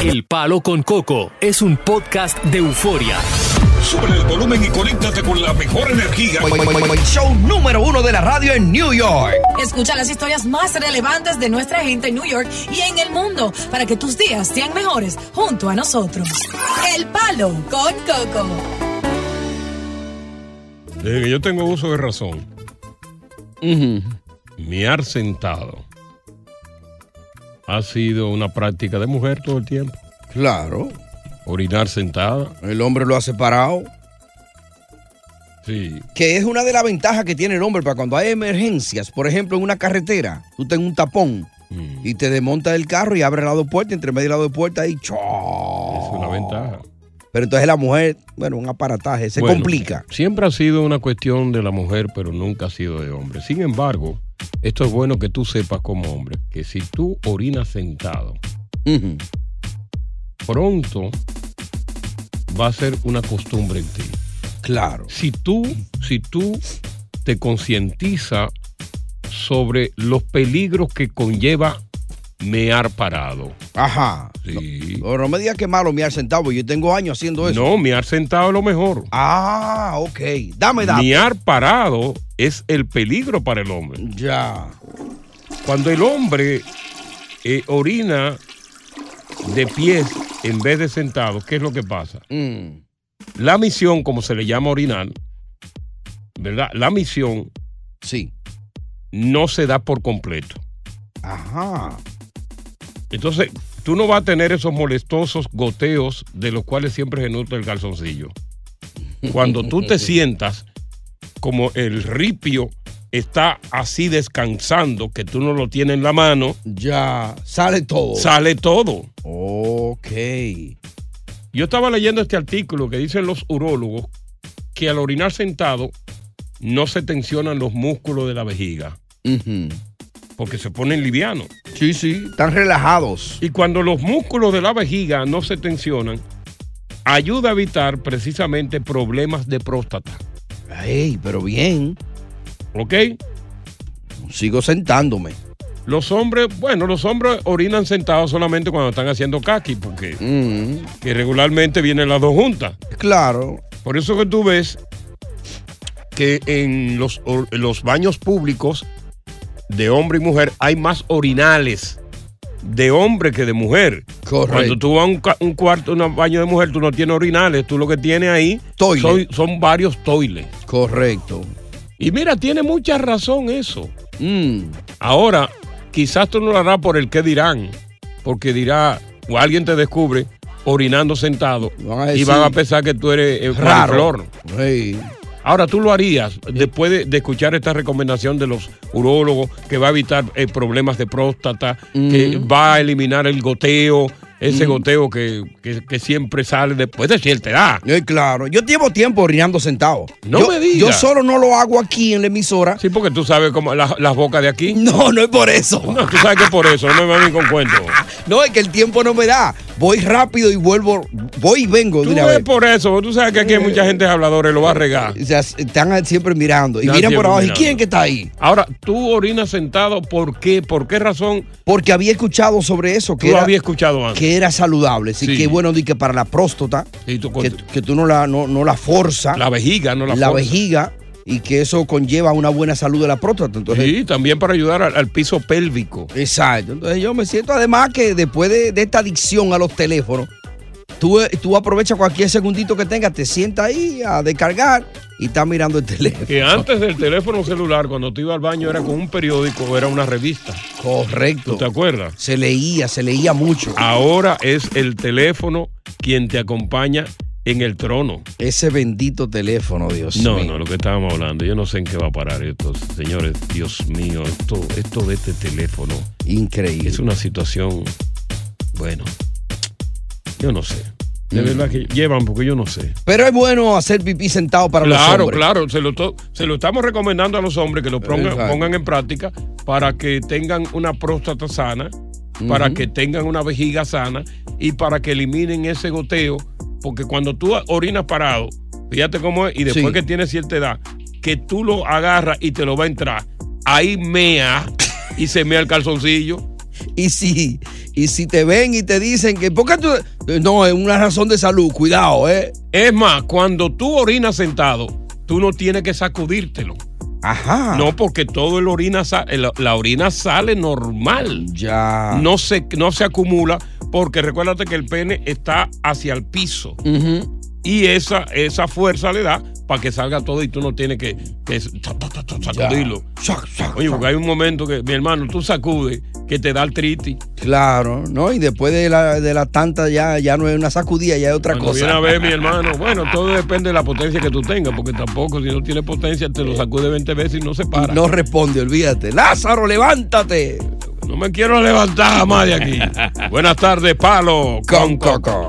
El Palo con Coco es un podcast de euforia. Sube el volumen y conéctate con la mejor energía. Show número uno de la radio en New York. Escucha las historias más relevantes de nuestra gente en New York y en el mundo para que tus días sean mejores junto a nosotros. El Palo con Coco. Desde que yo tengo uso de razón, miar sentado ha sido una práctica de mujer todo el tiempo. Claro. Orinar sentada. El hombre lo ha separado. Sí. Que es una de las ventajas que tiene el hombre para cuando hay emergencias. Por ejemplo, en una carretera, tú tengas un tapón Mm. y te desmonta el carro y abre la dos puertas, entre medio de las dos puertas y ¡choo! Pero entonces la mujer, bueno, un aparataje, se Bueno, complica. Siempre ha sido una cuestión de la mujer, pero nunca ha sido de hombre. Sin embargo, esto es bueno que tú sepas como hombre, que si tú orinas sentado, pronto va a ser una costumbre en ti. Claro. Si tú, si tú te concientizas sobre los peligros que conlleva mear parado. Ajá. Sí. No, no me digas que malo mirar sentado, porque yo tengo años haciendo eso. No, miar sentado es lo mejor. Ah, ok. Dame datos. Miar parado es el peligro para el hombre. Ya. Cuando el hombre eh, orina de pies en vez de sentado, ¿qué es lo que pasa? Mm. La misión, como se le llama orinar, ¿verdad? La misión sí. no se da por completo. Ajá. Entonces, tú no vas a tener esos molestosos goteos de los cuales siempre se nutre el calzoncillo. Cuando tú te sientas como el ripio está así descansando, que tú no lo tienes en la mano. Ya, sale todo. Sale todo. Ok. Yo estaba leyendo este artículo que dicen los urólogos que al orinar sentado no se tensionan los músculos de la vejiga. Porque se ponen livianos. Sí, sí, están relajados. Y cuando los músculos de la vejiga no se tensionan, ayuda a evitar precisamente problemas de próstata. Ey, pero bien. ¿Ok? Sigo sentándome. Los hombres, bueno, los hombres orinan sentados solamente cuando están haciendo kaki, porque que regularmente vienen las dos juntas. Claro. Por eso que tú ves que en los, or- en los baños públicos de hombre y mujer hay más orinales de hombre que de mujer. Correcto. Cuando tú vas a un, cuarto, un baño de mujer, tú no tienes orinales, tú lo que tienes ahí son, son varios toiles. Correcto. Y mira, tiene mucha razón eso. Mm. Ahora, quizás tú no lo harás por el que dirán, porque dirá, o alguien te descubre orinando sentado Van y van a pensar que tú eres eh, Raro. Mariflor. Ahora, tú lo harías después de, de escuchar esta recomendación de los urólogos que va a evitar eh, problemas de próstata, que va a eliminar el goteo, ese goteo que, que- que siempre sale después de cierta edad. Eh, claro, yo llevo tiempo orinando sentado. No yo, me digas. Yo solo no lo hago aquí en la emisora. Sí, porque tú sabes cómo la- las bocas de aquí. No, no es por eso. No, tú sabes que es por eso, no me vengan con cuento. No, es que el tiempo no me da. Voy rápido y vuelvo, voy y vengo de Tú una ves vez. por eso, tú sabes que aquí hay mucha gente habladora y lo va a regar. O sea, están siempre mirando. Y Están miran por abajo. ¿Y quién que está ahí? Ahora, tú orinas sentado, ¿por qué? ¿Por qué razón? Porque había escuchado sobre eso. Que Tú era, habías escuchado antes. que era saludable. Así Sí. que bueno, di que para la próstata, tú que, que tú no la, no, no la forza. La vejiga, no la la forza. vejiga. Y que eso conlleva una buena salud de la próstata. Entonces, Sí, también para ayudar al, al piso pélvico. Exacto. Entonces yo me siento además que después de, de esta adicción a los teléfonos, tú, tú aprovechas cualquier segundito que tengas, te sientas ahí a descargar y estás mirando el teléfono. Que antes del teléfono celular, cuando tú ibas al baño, era con un periódico o era una revista. Correcto. ¿Tú te acuerdas? Se leía, se leía mucho. Ahora es el teléfono quien te acompaña en el trono. Ese bendito teléfono, Dios No, mío. no, lo que estábamos hablando. Yo no sé en qué va a parar esto, señores. Dios mío, esto, esto de este teléfono. Increíble. Es una situación, bueno, yo no sé. De Mm. verdad que llevan porque yo no sé. Pero es bueno hacer pipí sentado para los Claro, hombres. claro, se lo, se lo estamos recomendando a los hombres que lo pongan, en práctica para que tengan una próstata sana, para que tengan una vejiga sana y para que eliminen ese goteo, porque cuando tú orinas parado, fíjate cómo es, y después Sí. que tienes cierta edad, que tú lo agarras y te lo va a entrar, ahí mea y se mea el calzoncillo. Y si, y si te ven y te dicen que, ¿por qué tú? No, es una razón de salud, cuidado, ¿eh? Es más, cuando tú orinas sentado, tú no tienes que sacudírtelo. Ajá. No, porque todo el orina la, la orina sale normal. Ya. No se, no se acumula porque recuérdate que el pene está hacia el piso. Ujú. Y esa, esa fuerza le da para que salga todo y tú no tienes que, sacudirlo. Oye, porque hay un momento que, mi hermano, tú sacudes que te da artritis. Claro, ¿no? Y después de la, de la tanta ya, ya no es una sacudida, ya es otra Cuando cosa. viene a ver, mi hermano, bueno, todo depende de la potencia que tú tengas, porque tampoco si no tienes potencia te lo sacude 20 veces y no se para. No responde, olvídate. Lázaro, levántate. No me quiero levantar más de aquí. Buenas tardes, Palo con Coco.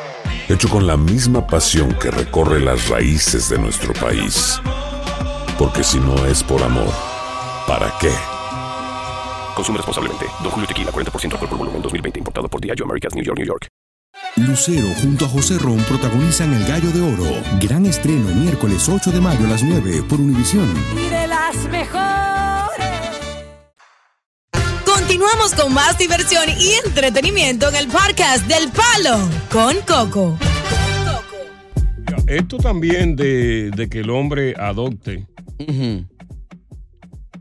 hecho con la misma pasión que recorre las raíces de nuestro país. Porque si no es por amor, ¿para qué? Consume responsablemente. Don Julio Tequila, 40% alcohol por volumen, 2020. Importado por Diageo Americas, New York, New York. Lucero junto a José Ron protagonizan El Gallo de Oro. Gran estreno miércoles 8 de mayo a las 9 por Univisión. Y de las mejores. Continuamos con más diversión y entretenimiento en el podcast del Palo con Coco. Esto también de, de que el hombre adopte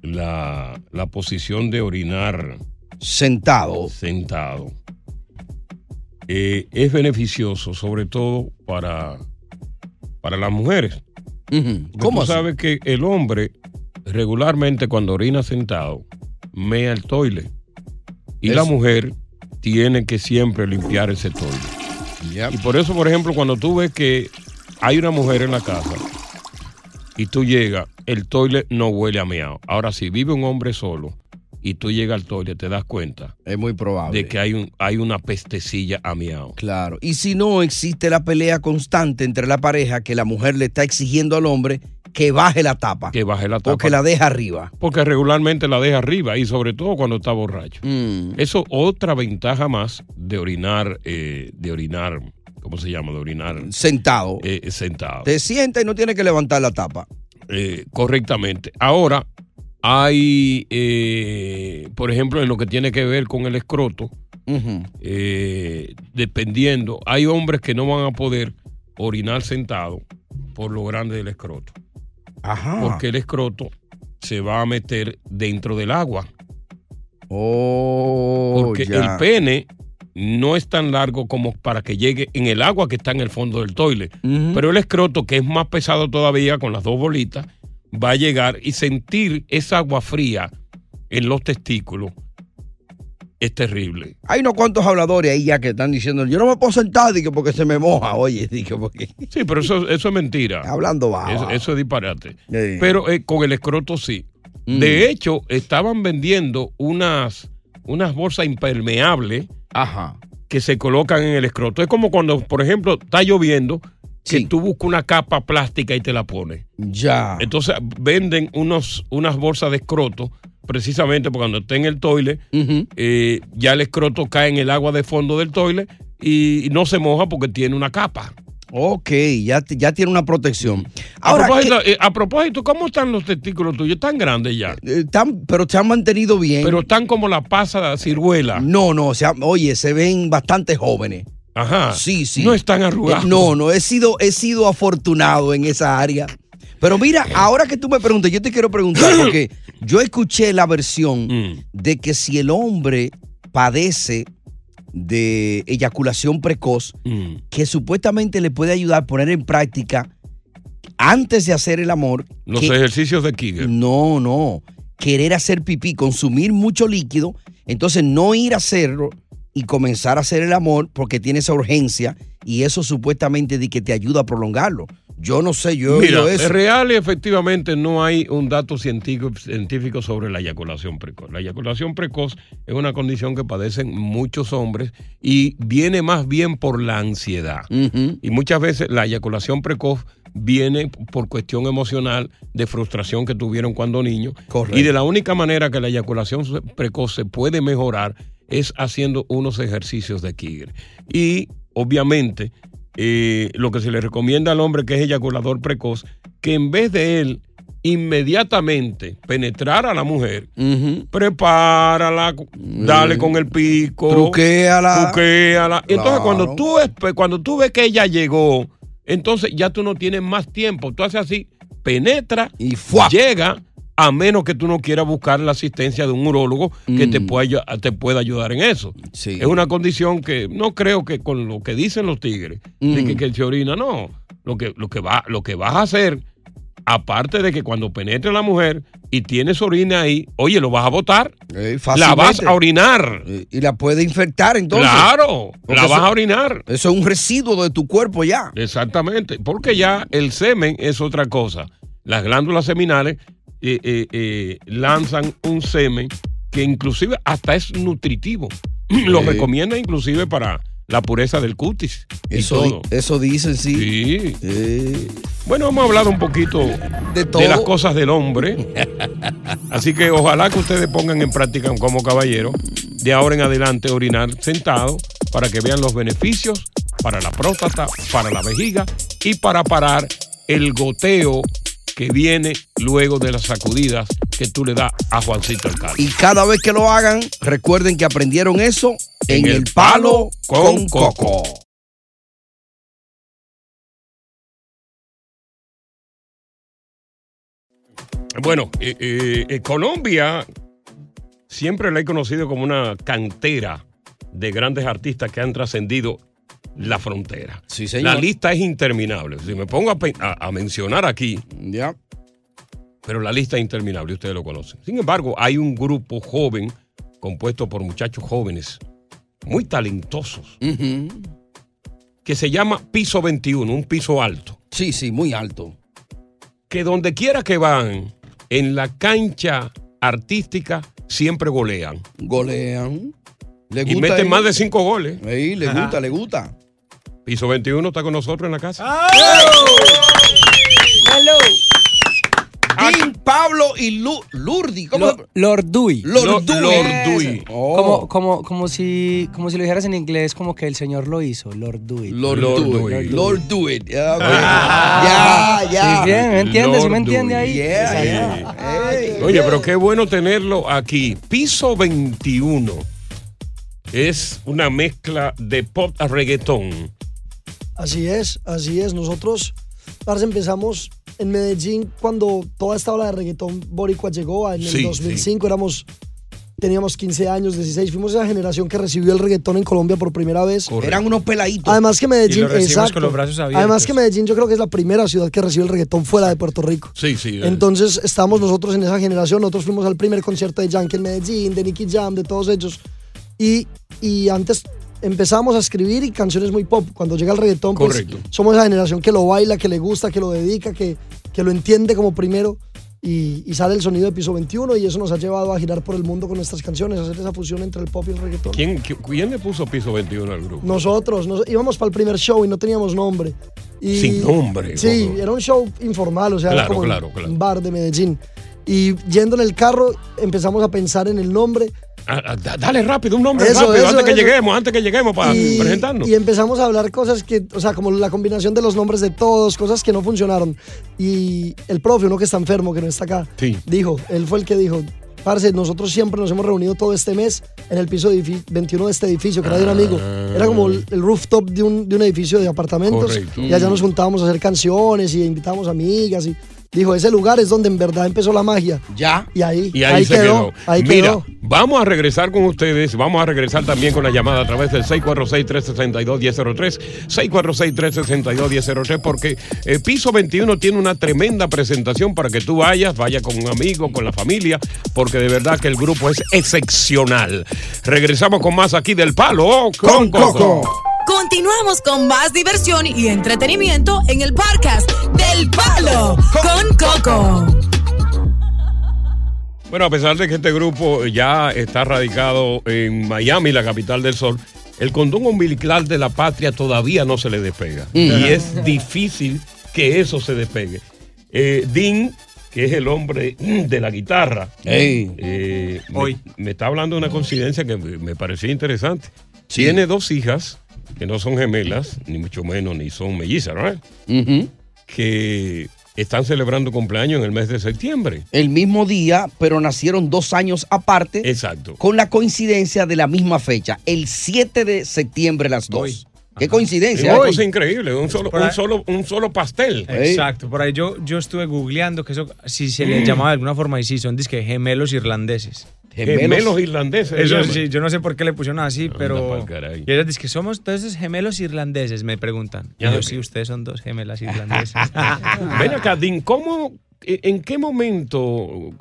la, la posición de orinar sentado. Sentado. eh, es beneficioso, sobre todo para, para las mujeres. Porque ¿Cómo Tú así? sabes que el hombre regularmente cuando orina sentado, mea el toile. Y la mujer tiene que siempre limpiar ese toile. Y por eso, por ejemplo, cuando tú ves que hay una mujer en la casa y tú llegas, el toile no huele a meado. Ahora, si vive un hombre solo y tú llegas al toile, te das cuenta. Es muy probable. De que hay, un, hay una pestecilla a meado. Claro. Y si no existe la pelea constante entre la pareja que la mujer le está exigiendo al hombre que baje la tapa. Que baje la tapa. O que la deja arriba. Porque regularmente la deja arriba y sobre todo cuando está borracho. Mm. Eso otra ventaja más de orinar, eh, de orinar, ¿cómo se llama? De orinar. Sentado. eh, sentado. Te sienta y no tiene que levantar la tapa. Eh, correctamente. Ahora, hay, eh, por ejemplo, en lo que tiene que ver con el escroto, eh, dependiendo, hay hombres que no van a poder orinar sentado por lo grande del escroto. Ajá. Porque el escroto se va a meter dentro del agua. Oh, Porque ya. el pene no es tan largo como para que llegue en el agua que está en el fondo del toile. Pero el escroto, que es más pesado todavía con las dos bolitas, va a llegar y sentir esa agua fría en los testículos es terrible. Hay unos cuantos habladores ahí ya que están diciendo, yo no me puedo sentar dije, porque se me moja. Oye, dije, porque Sí, pero eso, eso es mentira. hablando bajo. Eso, eso es disparate. Sí. Pero eh, con el escroto sí. Mm. De hecho, estaban vendiendo unas, unas bolsas impermeables Ajá. que se colocan en el escroto. Es como cuando, por ejemplo, está lloviendo, que tú buscas una capa plástica y te la pones. Ya. Entonces venden unos, unas bolsas de escroto, precisamente porque cuando está en el toile, eh, ya el escroto cae en el agua de fondo del toile y no se moja porque tiene una capa. Ok, ya, ya tiene una protección. A, propósito, eh, a propósito, ¿cómo están los testículos tuyos? ¿Están grandes ya? Eh, están- pero se han mantenido bien. Pero están como la pasa de ciruela. No, no, oye, se ven bastante jóvenes. Ajá. Sí, sí. No están arrugados. Eh, no, no, he sido, he sido afortunado en esa área. Pero mira, ahora que tú me preguntas, yo te quiero preguntar, porque yo escuché la versión Mm. de que si el hombre padece de eyaculación precoz, Mm. que supuestamente le puede ayudar a poner en práctica antes de hacer el amor. Los que- ejercicios de Kegel. no, no. Querer hacer pipí, consumir mucho líquido, entonces no ir a hacerlo y comenzar a hacer el amor porque tiene esa urgencia y eso supuestamente de que te ayuda a prolongarlo. Yo no sé, yo he Mira, oído eso. es real y efectivamente no hay un dato científico, científico sobre la eyaculación precoz. La eyaculación precoz es una condición que padecen muchos hombres y viene más bien por la ansiedad. Y muchas veces la eyaculación precoz viene por cuestión emocional de frustración que tuvieron cuando niños. Correcto. Y de la única manera que la eyaculación precoz se puede mejorar es haciendo unos ejercicios de Kegel. Y obviamente eh, lo que se le recomienda al hombre que es eyaculador precoz, que en vez de él inmediatamente penetrar a la mujer, prepárala, dale con el pico, Truquéala. truquéala. Entonces Claro. cuando tú, cuando tú ves que ella llegó, entonces ya tú no tienes más tiempo. Tú haces así, penetra y llega, a menos que tú no quieras buscar la asistencia de un urólogo que te, pueda, ayu- te pueda ayudar en eso. Es una condición que no creo que con lo que dicen los tigres, de que, Mm. que se orina, no. Lo que, lo, que va, lo que vas a hacer, aparte de que cuando penetre la mujer y tienes orina ahí, oye, lo vas a botar. la vas a orinar. Y la puede infectar entonces. Claro, Porque la vas eso- a orinar. Eso es un residuo de tu cuerpo ya. Exactamente, porque ya el semen es otra cosa. Las glándulas seminales eh, eh, eh, lanzan un semen que inclusive hasta es nutritivo. Lo recomienda inclusive para la pureza del cutis. Eso, todo. eso dicen, sí. Sí. Bueno, hemos hablado un poquito de, todo. las cosas del hombre. Así que ojalá que ustedes pongan en práctica como caballero de ahora en adelante orinar sentado para que vean los beneficios para la próstata, para la vejiga y para parar el goteo que viene luego de las sacudidas que tú le das a Juancito el Calvo. Y cada vez que lo hagan, recuerden que aprendieron eso en, el palo con coco. Bueno, eh, eh, eh, Colombia siempre la he conocido como una cantera de grandes artistas que han trascendido la frontera. Sí, señor. La lista es interminable. Si me pongo a, pe- a- a mencionar aquí, ya. pero la lista es interminable, ustedes lo conocen. Sin embargo, hay un grupo joven compuesto por muchachos jóvenes, muy talentosos, que se llama Piso 21, un piso alto. Sí, sí, muy alto. Que donde quiera que van, en la cancha artística, siempre golean. Golean. Le y meten más de cinco goles. Sí, le Ajá. gusta, le gusta. Piso 21 está con nosotros en la casa. Hello. Dean, Pablo y Lu- Lurdi. ¿Cómo? Lo- Lord Dewey. Lord Dewey. Lord Dewey. Oh. Como, como, como, si, como si lo dijeras en inglés, como que el señor lo hizo. Lord Dewey. Lord, Lord do Dewey. it. Lord do it. Ya, ya. Sí, bien, ¿me entiendes? ¿Sí me entiende ahí? Yeah, yeah. Oye, pero qué bueno tenerlo aquí. Piso 21 es una mezcla de pop a reggaetón. Así es, así es. Nosotros parce, empezamos en Medellín cuando toda esta ola de reggaetón boricua llegó en el Sí, 2005, éramos teníamos 15 años, 16, fuimos esa generación que recibió el reggaetón en Colombia por primera vez. Eran unos peladitos. Además que Y Medellín, lo recibimos exacto. con los brazos abiertos. Además que Medellín yo creo que es la primera ciudad que recibe el reggaetón fuera de Puerto Rico. Sí, sí. Entonces estábamos nosotros en esa generación, nosotros fuimos al primer concierto de Yankee en Medellín, de Nicky Jam, de todos ellos. Y, y antes empezamos a escribir y canciones muy pop. Cuando llega el reggaetón, pues somos esa generación que lo baila, que le gusta, que lo dedica, que, que lo entiende como primero. Y, y sale el sonido de Piso 21 y eso nos ha llevado a girar por el mundo con nuestras canciones, a hacer esa fusión entre el pop y el reggaetón. ¿Quién, qui- quién le puso piso 21 al grupo? Nosotros nos, íbamos para el primer show y no teníamos nombre. Y, Sin nombre, Sí, Coco. era un show informal, o sea, era Claro, como claro, claro. un bar de Medellín. Y yendo en el carro empezamos a pensar en el nombre. Ah, ah, da- dale rápido, un nombre Eso, rápido, eso, antes que eso. lleguemos, antes que lleguemos para y, presentarnos. y empezamos a hablar cosas que, o sea, como la combinación de los nombres de todos, cosas que no funcionaron. Y el profe, uno que está enfermo, que no está acá, Sí. dijo, él fue el que dijo, parce, nosotros siempre nos hemos reunido todo este mes en el piso edifi- 21 de este edificio, que era de un amigo. Era como el, el rooftop de un, de un edificio de apartamentos. Correcto. Y allá nos juntábamos a hacer canciones y invitábamos amigas y... Dijo, ese lugar es donde en verdad empezó la magia. Ya. Y ahí, Y ahí, se quedó. Ahí Mira, quedó. vamos a regresar con ustedes. Vamos a regresar también con la llamada a través del 646-362-1003. 646-362-1003, porque eh, Piso 21 tiene una tremenda presentación para que tú vayas, vaya con un amigo, con la familia, porque de verdad que el grupo es excepcional. Regresamos con más aquí del Palo con, Coco. Continuamos con más diversión y entretenimiento en el podcast del Palo con Coco. Bueno, a pesar de que este grupo ya está radicado en Miami, la capital del sol, el condón umbilical de la patria todavía no se le despega. Y es difícil que eso se despegue. Eh, Dean, que es el hombre de la guitarra, eh, me- Hoy. Me, está hablando de una coincidencia que me, me pareció interesante. Tiene dos hijas que no son gemelas, ni mucho menos, ni son mellizas, ¿no? Ujú. Que están celebrando cumpleaños en el mes de septiembre. El mismo día, pero nacieron dos años aparte. Exacto. Con la coincidencia de la misma fecha, el 7 de septiembre las dos. Qué coincidencia. Es una ¿eh? cosa increíble, un solo, un solo, un solo pastel. Exacto, por ahí yo, yo estuve googleando que eso, si se le llamaba de alguna forma, y sí, son disque gemelos irlandeses. Gemelos irlandeses, se Eso sí, yo no sé por qué le pusieron así, pero. Y ellos dicen que somos todos esos gemelos irlandeses, me preguntan. Y Ah, yo, sí, ustedes son dos gemelas irlandesas. Ven acá, Dean, ¿cómo, eh, ¿en qué momento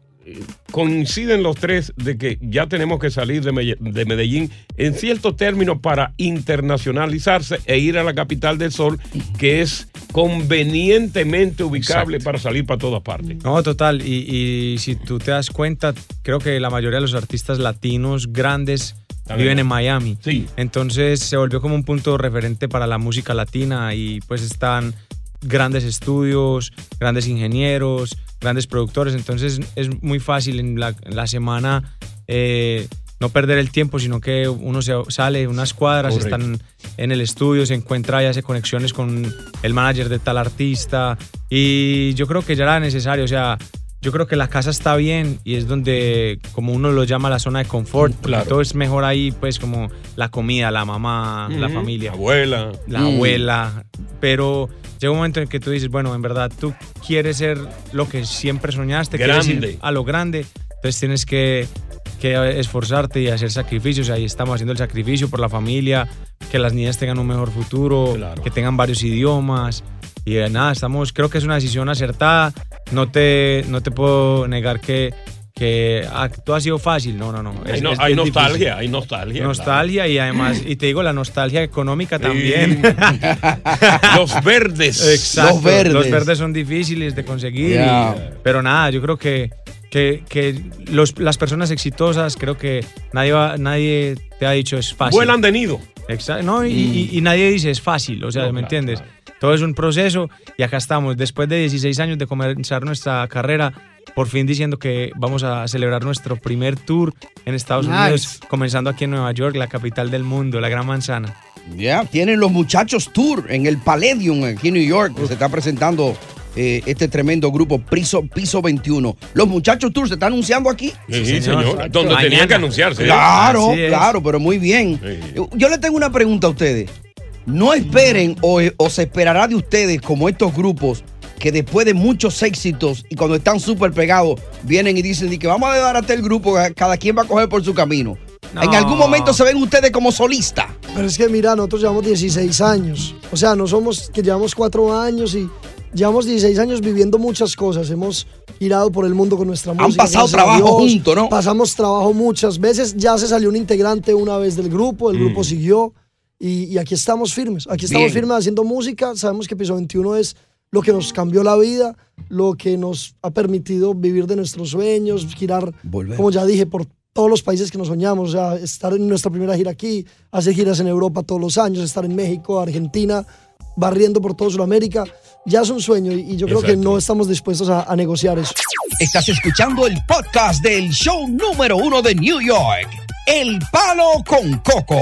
coinciden los tres de que ya tenemos que salir de Medellín en ciertos términos para internacionalizarse e ir a la capital del sol, que es convenientemente ubicable Exacto. para salir para todas partes? No, total. Y, y si tú te das cuenta, creo que la mayoría de los artistas latinos grandes También. viven en Miami. Sí. Entonces se volvió como un punto referente para la música latina y pues están grandes estudios, grandes ingenieros, grandes productores. Entonces es muy fácil en la, en la semana eh, no perder el tiempo, sino que uno se sale unas cuadras, Correcto. están en el estudio, se encuentra y hace conexiones con el manager de tal artista. Y yo creo que ya era necesario, o sea, yo creo que la casa está bien y es donde, como uno lo llama, la zona de confort. porque Claro. Todo es mejor ahí, pues como la comida, la mamá, la familia. Abuela. La Mm. abuela. Pero llega un momento en que tú dices, bueno, en verdad tú quieres ser lo que siempre soñaste, quieres ir Grande. a lo grande. Entonces tienes que, que esforzarte y hacer sacrificios. Ahí estamos haciendo el sacrificio por la familia, que las niñas tengan un mejor futuro, que tengan varios idiomas. Y eh, nada, estamos, creo que es una decisión acertada. No te, no te puedo negar que, que ah, todo ha sido fácil. No, no, no. Hay, Es- no- es hay bien nostalgia, difícil. hay nostalgia. Nostalgia y además, y te digo, la nostalgia económica también. Los verdes. Exacto. Los verdes. Los verdes son difíciles de conseguir. Ya. y- pero nada, yo creo que, que, que los- las personas exitosas, creo que nadie, va- nadie te ha dicho es fácil. Vuelan de nido. Exacto. No, y, y- y nadie dice es fácil, o sea, ¿me entiendes? Todo es un proceso y acá estamos, después de 16 años de comenzar nuestra carrera, por fin diciendo que vamos a celebrar nuestro primer tour en Estados Nice. Unidos, comenzando aquí en Nueva York, la capital del mundo, la Gran Manzana. Ya, tienen los muchachos tour en el Palladium aquí en New York, que se está presentando eh, este tremendo grupo Piso, Piso 21. Los muchachos tour se está anunciando aquí. Sí, Sí, señor. señor. Donde Mañana. tenía que anunciarse, ¿eh? Claro, claro, pero muy bien. Yo le tengo una pregunta a ustedes. No esperen o, o se esperará de ustedes, como estos grupos, que después de muchos éxitos y cuando están súper pegados, vienen y dicen di que vamos a desbaratar el grupo, cada quien va a coger por su camino. En algún momento se ven ustedes como solistas. Pero es que mira, nosotros llevamos 16 años. O sea, no somos que llevamos cuatro años y llevamos 16 años viviendo muchas cosas. Hemos girado por el mundo con nuestra música. Han pasado trabajo juntos, ¿no? Pasamos trabajo muchas veces. Ya se salió un integrante una vez del grupo, el grupo siguió. Y, y aquí estamos firmes. Aquí estamos Bien. firmes haciendo música. Sabemos que Piso 21 es lo que nos cambió la vida, lo que nos ha permitido vivir de nuestros sueños, girar, como ya dije, por todos los países que nos soñamos. O sea, estar en nuestra primera gira aquí, hacer giras en Europa todos los años, estar en México, Argentina, barriendo por toda Sudamérica. Ya es un sueño y, y yo creo que no estamos dispuestos a, a negociar eso. Estás escuchando el podcast del show número uno de New York, El Palo con Coco.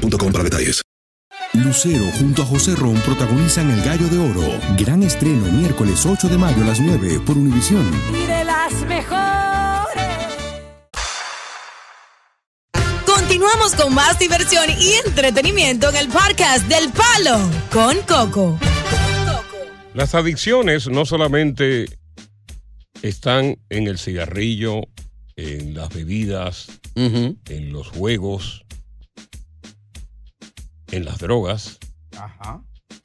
boostmobile.com para detalles. Lucero junto a José Ron protagonizan El Gallo de Oro. Gran estreno miércoles 8 de mayo a las 9 por Univisión. Y de las mejores. Continuamos con más diversión y entretenimiento en el podcast del Palo con Coco. Las adicciones no solamente están en el cigarrillo, en las bebidas, en los juegos, en las drogas,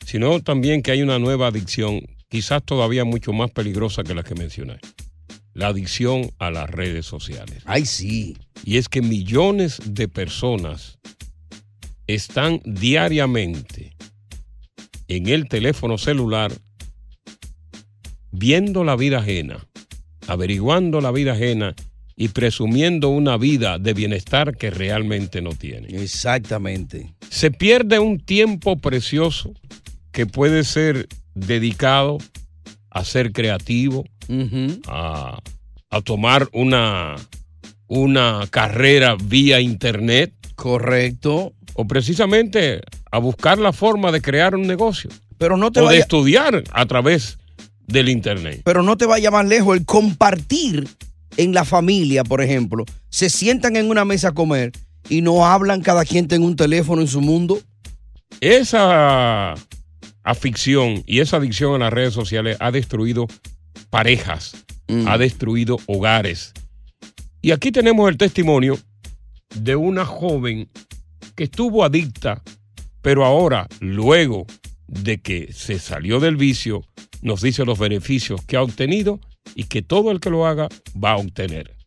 sino también que hay una nueva adicción, quizás todavía mucho más peligrosa que la que mencioné. La adicción a las redes sociales. Ay, sí. Y es que millones de personas están diariamente en el teléfono celular viendo la vida ajena, averiguando la vida ajena y presumiendo una vida de bienestar que realmente no tienen. Exactamente. Se pierde un tiempo precioso que puede ser dedicado a ser creativo, a, a tomar una, una carrera vía internet. Correcto. O precisamente a buscar la forma de crear un negocio. Pero no te o de vaya- estudiar a través del internet. Pero no te vaya más lejos, el compartir en la familia, por ejemplo, se sientan en una mesa a comer y no hablan cada quien en un teléfono en su mundo. Esa afición y esa adicción a las redes sociales ha destruido parejas, ha destruido hogares. Y aquí tenemos el testimonio de una joven que estuvo adicta, pero ahora, luego de que se salió del vicio, nos dice los beneficios que ha obtenido y que todo el que lo haga va a obtener.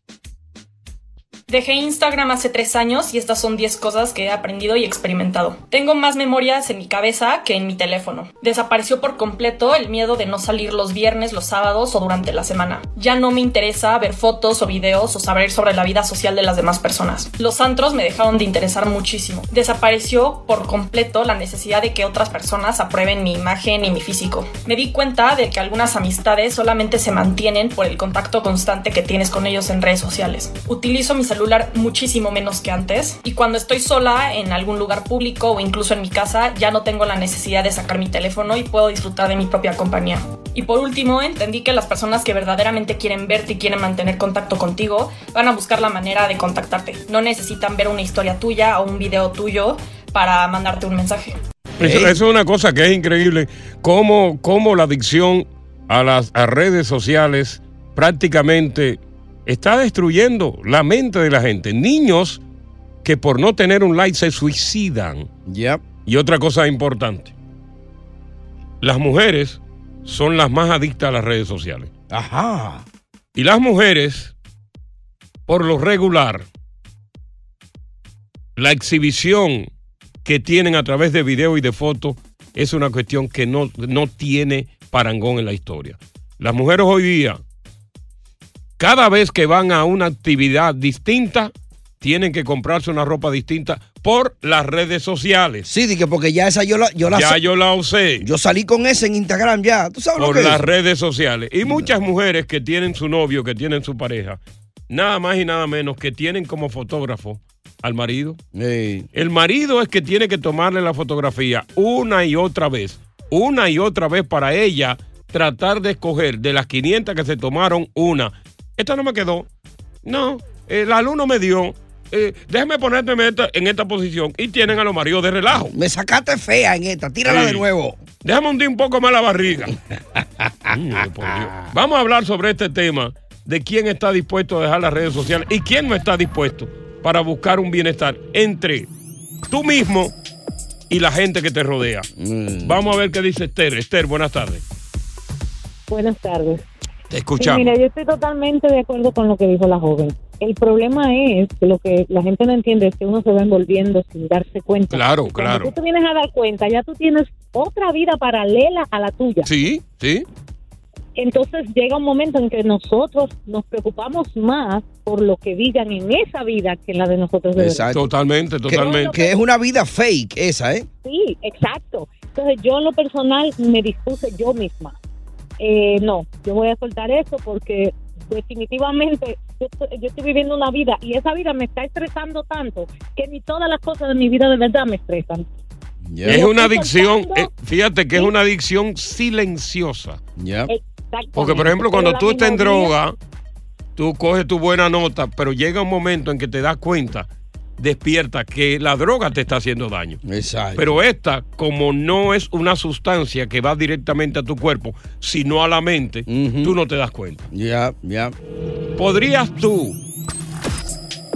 Dejé Instagram hace tres años y estas son 10 cosas que he aprendido y experimentado. Tengo más memorias en mi cabeza que en mi teléfono. Desapareció por completo el miedo de no salir los viernes, los sábados o durante la semana. Ya no me interesa ver fotos o videos o saber sobre la vida social de las demás personas. Los antros me dejaron de interesar muchísimo. Desapareció por completo la necesidad de que otras personas aprueben mi imagen y mi físico. Me di cuenta de que algunas amistades solamente se mantienen por el contacto constante que tienes con ellos en redes sociales. Utilizo mi celular muchísimo menos que antes y cuando estoy sola en algún lugar público o incluso en mi casa ya no tengo la necesidad de sacar mi teléfono y puedo disfrutar de mi propia compañía. Y por último, entendí que las personas que verdaderamente quieren verte y quieren mantener contacto contigo van a buscar la manera de contactarte. No necesitan ver una historia tuya o un video tuyo para mandarte un mensaje. Eso, eso es una cosa que es increíble, cómo, cómo la adicción a las a redes sociales prácticamente está destruyendo la mente de la gente. Niños que por no tener un like se suicidan. Y otra cosa importante, las mujeres son las más adictas a las redes sociales. Ajá. Y las mujeres, por lo regular, la exhibición que tienen a través de video y de fotos es una cuestión que no, no tiene parangón en la historia. Las mujeres hoy día, cada vez que van a una actividad distinta, tienen que comprarse una ropa distinta por las redes sociales. Sí, di que porque ya esa yo la, yo la ya sé. yo la usé. Yo salí con ese en Instagram ya. ¿Tú sabes lo por que las es? redes sociales. Y muchas mujeres que tienen su novio, que tienen su pareja, nada más y nada menos que tienen como fotógrafo al marido. El marido es que tiene que tomarle la fotografía una y otra vez, una y otra vez para ella tratar de escoger de las 500 que se tomaron una. Esta no me quedó. No, el alumno me dio. eh, déjeme ponerme en esta, en esta posición y tienen a los maridos de relajo. Me sacaste fea en esta, tírala Sí. de nuevo. Déjame hundir un poco más la barriga. Coño, por Dios. Vamos a hablar sobre este tema de quién está dispuesto a dejar las redes sociales y quién no está dispuesto para buscar un bienestar entre tú mismo y la gente que te rodea. Vamos a ver qué dice Esther. Esther, buenas tardes. Buenas tardes. Te Sí, escuchamos. mira, yo estoy totalmente de acuerdo con lo que dijo la joven. El problema es que lo que la gente no entiende es que uno se va envolviendo sin darse cuenta. Claro, Y cuando claro. tú te vienes a dar cuenta, ya tú tienes otra vida paralela a la tuya. Sí, sí. Entonces llega un momento en que nosotros nos preocupamos más por lo que digan en esa vida que en la de nosotros de. Exacto. Totalmente, Que, que es una vida fake esa, ¿eh? Sí, exacto. Entonces yo en lo personal me dispuse yo misma. Eh, no, yo voy a soltar eso porque definitivamente yo estoy, yo estoy viviendo una vida y esa vida me está estresando tanto que ni todas las cosas de mi vida de verdad me estresan. Es una adicción, eh, fíjate que es una adicción silenciosa. Porque, por ejemplo, cuando tú estás en droga, tú coges tu buena nota, pero llega un momento en que te das cuenta, despierta, que la droga te está haciendo daño. Exacto. Pero esta, como no es una sustancia que va directamente a tu cuerpo, sino a la mente, tú no te das cuenta. Ya, ya. ¿Podrías tú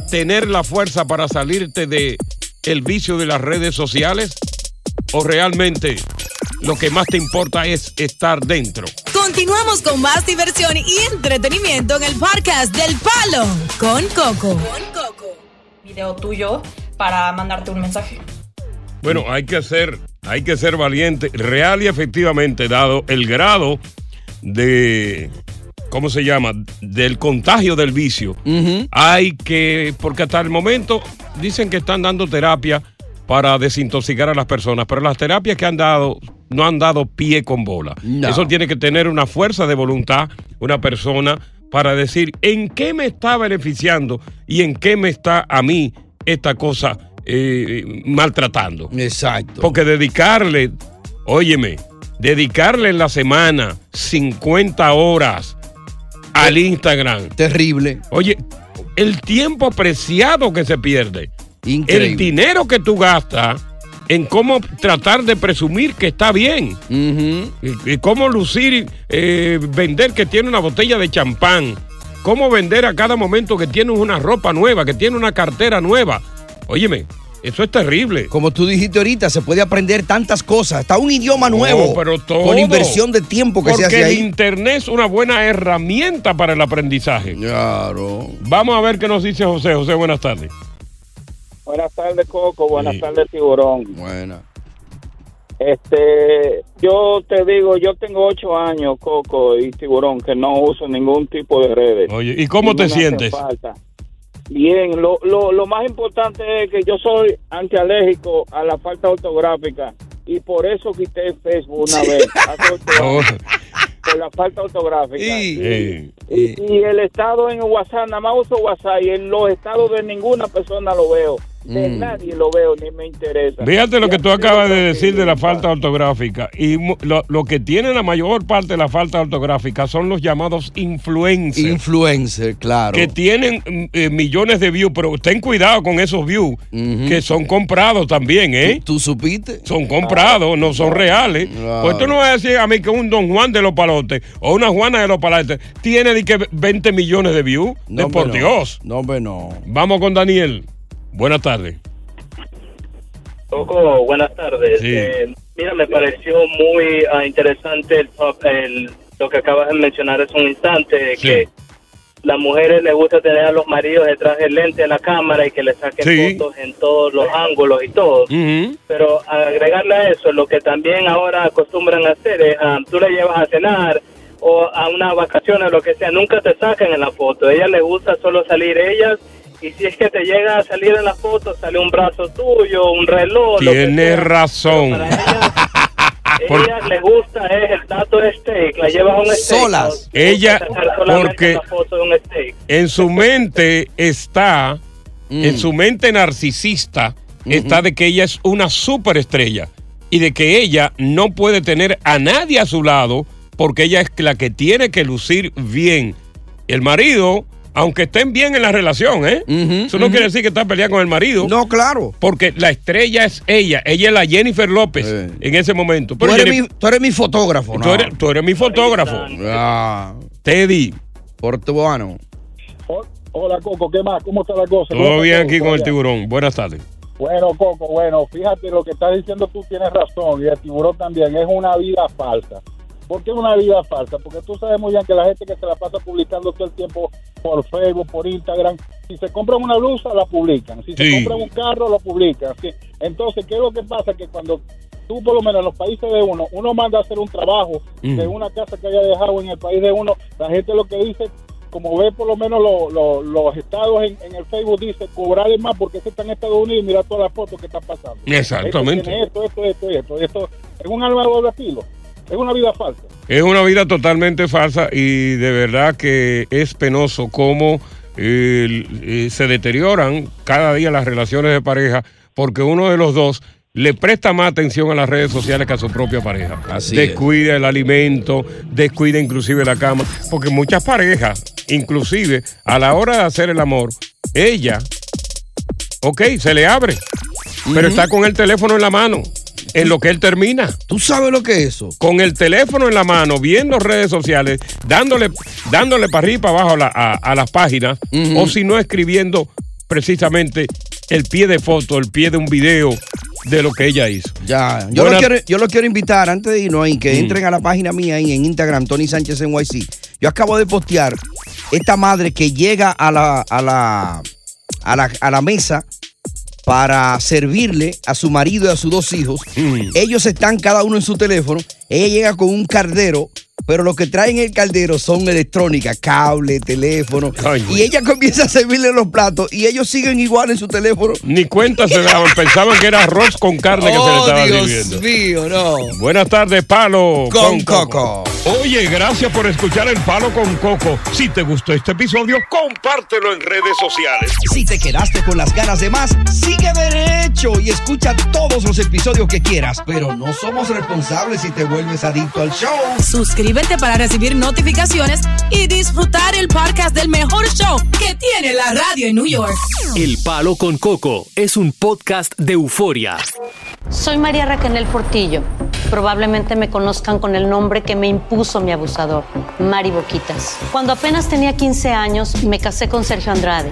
tener la fuerza para salirte de el vicio de las redes sociales? ¿O realmente lo que más te importa es estar dentro? Continuamos con más diversión y entretenimiento en el podcast del Palo con Coco. Video tuyo para mandarte un mensaje. Bueno, hay que ser, hay que ser valiente, real y efectivamente, dado el grado de, ¿cómo se llama? Del contagio del vicio. Hay que, porque hasta el momento dicen que están dando terapia para desintoxicar a las personas, pero las terapias que han dado no han dado pie con bola. No. Eso tiene que tener una fuerza de voluntad, una persona, para decir en qué me está beneficiando y en qué me está a mí esta cosa eh, maltratando. Exacto. Porque dedicarle, óyeme, dedicarle en la semana 50 horas al Instagram. Terrible. Oye, el tiempo preciado que se pierde. Increíble. El dinero que tú gastas en cómo tratar de presumir que está bien. y, y cómo lucir, eh, vender que tiene una botella de champán. Cómo vender a cada momento que tiene una ropa nueva, que tiene una cartera nueva. Óyeme, eso es terrible. Como tú dijiste ahorita, se puede aprender tantas cosas, hasta un idioma nuevo. No, pero todo. Con inversión de tiempo que Porque se hace el ahí. internet es una buena herramienta para el aprendizaje. Claro. Vamos a ver qué nos dice José. José, buenas tardes. Buenas tardes, Coco. Buenas tardes, Tiburón. Buena. Este, yo te digo, yo tengo ocho años, Coco y Tiburón, que no uso ningún tipo de redes. Oye, ¿y cómo te sientes? falta. Bien, lo, lo, lo más importante es que yo soy antialérgico a la falta ortográfica y por eso quité Facebook una vez, Oh. por la falta ortográfica. Y, y el estado en WhatsApp, nada más uso WhatsApp y en los estados de ninguna persona lo veo. De Mm. nadie lo veo, ni me interesa. Fíjate lo que tú acabas de decir de la falta ortográfica. Y lo, lo que tiene la mayor parte de la falta ortográfica son los llamados influencers. Influencer, claro. que tienen mm, eh, millones de views, pero ten cuidado con esos views, que son comprados también, ¿eh? ¿Tú, supiste? Son comprados, no son reales. Claro. Pues tú no vas a decir a mí que un Don Juan de los Palotes o una Juana de los Palotes tiene de que 20 millones de views. No, de por Dios. No, hombre, no. Vamos con Daniel. Buenas tardes. Coco, buenas tardes. Sí. Eh, mira, me pareció muy ah, interesante el, el- lo que acabas de mencionar hace un instante, Sí. que las mujeres les gusta tener a los maridos detrás del lente de la cámara y que le saquen Sí. fotos en todos los ángulos y todo. Pero agregarle a eso, lo que también ahora acostumbran a hacer es, ah, tú le llevas a cenar o a unas vacaciones, lo que sea, nunca te sacan en la foto. A ellas les gusta solo salir ellas Y si es que te llega a salir en la foto, sale un brazo tuyo, un reloj. Tienes sea. razón. Por- ella le gusta es el dato de steak, la llevas a un steak. Solas. Ella, porque la foto de un steak. en su mente está, en su mente narcisista, está de que ella es una superestrella y de que ella no puede tener a nadie a su lado porque ella es la que tiene que lucir bien. El marido, aunque estén bien en la relación, ¿eh? Eso no quiere decir que está peleando con el marido. No, claro. Porque la estrella es ella. Ella es la Jennifer López en ese momento. Tú Pero eres, Jennifer- mi, tú eres mi fotógrafo, tú ¿no? eres, tú eres mi fotógrafo. Ah, Teddy. Portuano. Hola Coco, ¿qué más? ¿Cómo está la cosa? ¿Cómo Todo bien aquí con el tiburón. Buenas tardes. Bueno, Coco, bueno, fíjate lo que estás diciendo tú tienes razón y el tiburón también, es una vida falsa. ¿Por qué una vida falsa? Porque tú sabes muy bien que la gente que se la pasa publicando todo el tiempo por Facebook, por Instagram, si se compran una blusa, la publican. Si se compran un carro, lo publican. ¿sí? Entonces, ¿qué es lo que pasa? Que cuando tú, por lo menos en los países de uno, uno manda a hacer un trabajo Mm. de una casa que haya dejado en el país de uno, la gente lo que dice, como ve por lo menos lo- lo- los estados en, en el Facebook, dice cobrarle más porque ese está en Estados Unidos y mira todas las fotos que están pasando. Exactamente. Este tiene Esto, esto, esto, esto, esto. Es un arma de doble filo. Es una vida falsa. Es una vida totalmente falsa y de verdad que es penoso cómo eh, eh, se deterioran cada día las relaciones de pareja porque uno de los dos le presta más atención a las redes sociales que a su propia pareja. Así descuida el alimento, descuida inclusive la cama, porque muchas parejas, inclusive a la hora de hacer el amor, ella, ok, se le abre, pero está con el teléfono en la mano. En lo que él termina. ¿Tú sabes lo que es eso? Con el teléfono en la mano, viendo redes sociales, dándole, dándole para arriba y para abajo a, la- a- a las páginas, o si no, escribiendo precisamente el pie de foto, el pie de un video de lo que ella hizo. Ya, yo lo, quiero, yo lo quiero invitar antes de irnos ahí, que Mm. entren a la página mía ahí en Instagram, Tony Sánchez NYC. Yo acabo de postear esta madre que llega a la, a la, a la, a la mesa para servirle a su marido y a sus dos hijos. Mm. Ellos están cada uno en su teléfono. Ella llega con un caldero, pero lo que traen en el caldero son electrónica, cable, teléfono. Y ella comienza a servirle los platos y ellos siguen igual en su teléfono. Ni cuenta se daban, pensaban que era arroz con carne que se le Oh, estaba Dios sirviendo. mío, no. Buenas tardes, Palo Con Coco. Oye, gracias por escuchar el Palo con Coco. Si te gustó este episodio, compártelo en redes sociales. Si te quedaste con las ganas de más, sigue derecho y escucha todos los episodios que quieras. Pero no somos responsables si te vuelves adicto al show. Suscríbete para recibir notificaciones y disfrutar el podcast del mejor show que tiene la radio en New York. El Palo con Coco es un podcast de euforia. Soy María Raquel Portillo. Probablemente me conozcan con el nombre que me impuso mi abusador, Mari Boquitas. Cuando apenas tenía 15 años, me casé con Sergio Andrade,